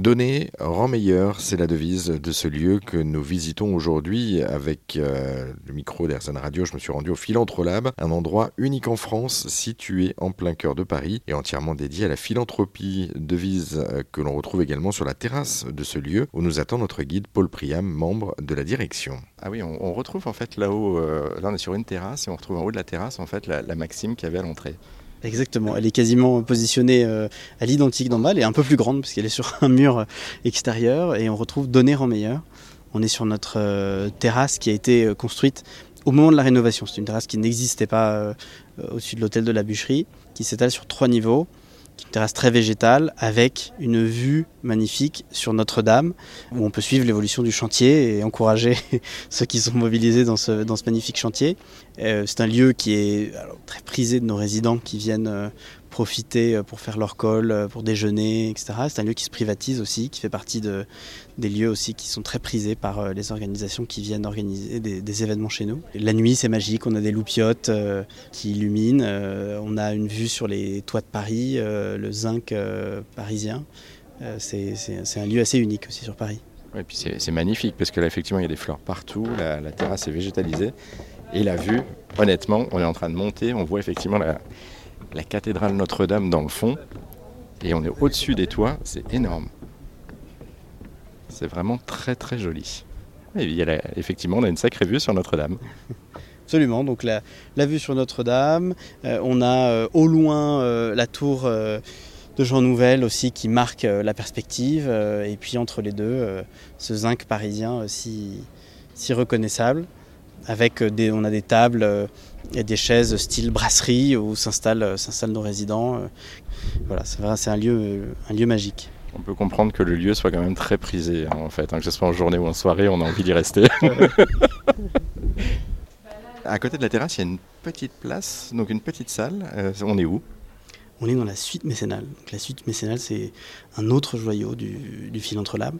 Donner rend meilleur, c'est la devise de ce lieu que nous visitons aujourd'hui avec euh, le micro d'Airzen Radio. Je me suis rendu au Philantrolab, un endroit unique en France situé en plein cœur de Paris et entièrement dédié à la philanthropie, devise euh, que l'on retrouve également sur la terrasse de ce lieu où nous attend notre guide Paul Priam, membre de la direction. Ah oui, on, retrouve en fait là-haut, euh, là on est sur une terrasse et on retrouve en haut de la terrasse en fait la, la maxime qu'il avait à l'entrée. Exactement, elle est quasiment positionnée euh, à l'identique d'en bas, elle est un peu plus grande puisqu'elle est sur un mur extérieur et on retrouve Donner en meilleur. On est sur notre euh, terrasse qui a été euh, construite au moment de la rénovation. C'est une terrasse qui n'existait pas au-dessus de l'hôtel de la bûcherie, qui s'étale sur trois niveaux une terrasse très végétale avec une vue magnifique sur Notre-Dame où on peut suivre l'évolution du chantier et encourager ceux qui sont mobilisés dans ce, dans magnifique chantier. Euh, c'est un lieu qui est très prisé de nos résidents qui viennent euh, profiter euh, pour faire leur col, euh, pour déjeuner, etc. C'est un lieu qui se privatise aussi, qui fait partie de, des lieux aussi qui sont très prisés par euh, les organisations qui viennent organiser des, événements chez nous. La nuit, c'est magique, on a des loupiottes qui illuminent, on a une vue sur les toits de Paris, le zinc parisien. c'est un lieu assez unique aussi sur Paris. Et puis c'est magnifique parce que là, effectivement, il y a des fleurs partout, la terrasse est végétalisée. Et la vue, honnêtement, on est en train de monter, on voit effectivement la, la cathédrale Notre-Dame dans le fond, et on est au-dessus des toits, c'est énorme. C'est vraiment très très joli. Effectivement, on a une sacrée vue sur Notre-Dame. Absolument, donc la, vue sur Notre-Dame, euh, on a euh, au loin euh, la tour de Jean Nouvel aussi qui marque la perspective, et puis entre les deux, ce zinc parisien si, si reconnaissable avec des, on a des tables euh, et des chaises style brasserie où s'installent, euh, s'installent nos résidents. Euh. Voilà, c'est vrai, c'est un lieu, un lieu magique. On peut comprendre que le lieu soit quand même très prisé hein, en fait, hein, que ce soit en journée ou en soirée, on a envie d'y rester. à côté de la terrasse, il y a une petite place, donc une petite salle. on est où? On est dans la suite mécénale. la suite mécénale, c'est un autre joyau du, du Philantrolab.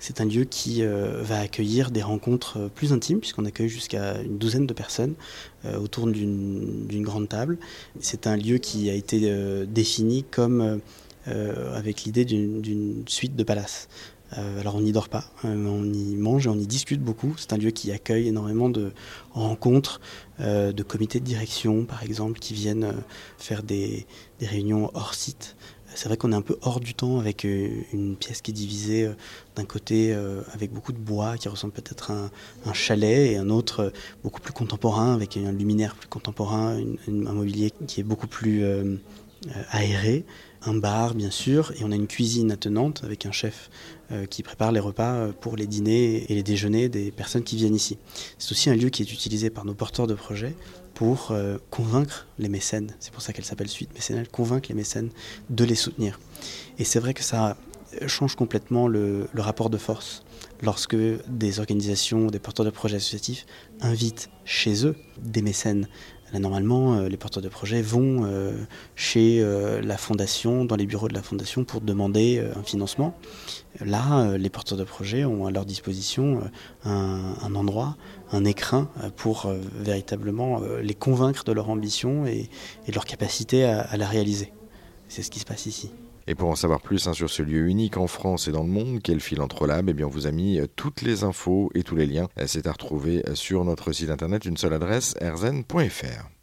C'est un lieu qui euh, va accueillir des rencontres euh, plus intimes, puisqu'on accueille jusqu'à une douzaine de personnes euh, autour d'une grande table. C'est un lieu qui a été défini comme avec l'idée d'une suite de palaces. Euh, alors on n'y dort pas, euh, on y mange et on y discute beaucoup. C'est un lieu qui accueille énormément de rencontres, euh, de comités de direction par exemple, qui viennent faire des, réunions hors site. C'est vrai qu'on est un peu hors du temps avec une pièce qui est divisée d'un côté avec beaucoup de bois qui ressemble peut-être à un, chalet et un autre beaucoup plus contemporain avec un luminaire plus contemporain, un mobilier qui est beaucoup plus aéré un bar bien sûr, et on a une cuisine attenante avec un chef euh, qui prépare les repas euh, pour les dîners et les déjeuners des personnes qui viennent ici. C'est aussi un lieu qui est utilisé par nos porteurs de projets pour euh, convaincre les mécènes, c'est pour ça qu'elle s'appelle Suite mécénale, convaincre les mécènes de les soutenir. Et c'est vrai que ça change complètement le, le rapport de force lorsque des organisations, des porteurs de projets associatifs invitent chez eux des mécènes normalement, euh, les porteurs de projets vont euh, chez euh, la fondation, dans les bureaux de la fondation, pour demander un financement. Là, les porteurs de projets ont à leur disposition un, endroit, un écrin pour véritablement les convaincre de leur ambition et, de leur capacité à, la réaliser. C'est ce qui se passe ici. Et pour en savoir plus hein, sur ce lieu unique en France et dans le monde, qu'est le Philantrolab, eh bien on vous a mis toutes les infos et tous les liens. C'est à retrouver sur notre site internet, une seule adresse, erzen.fr.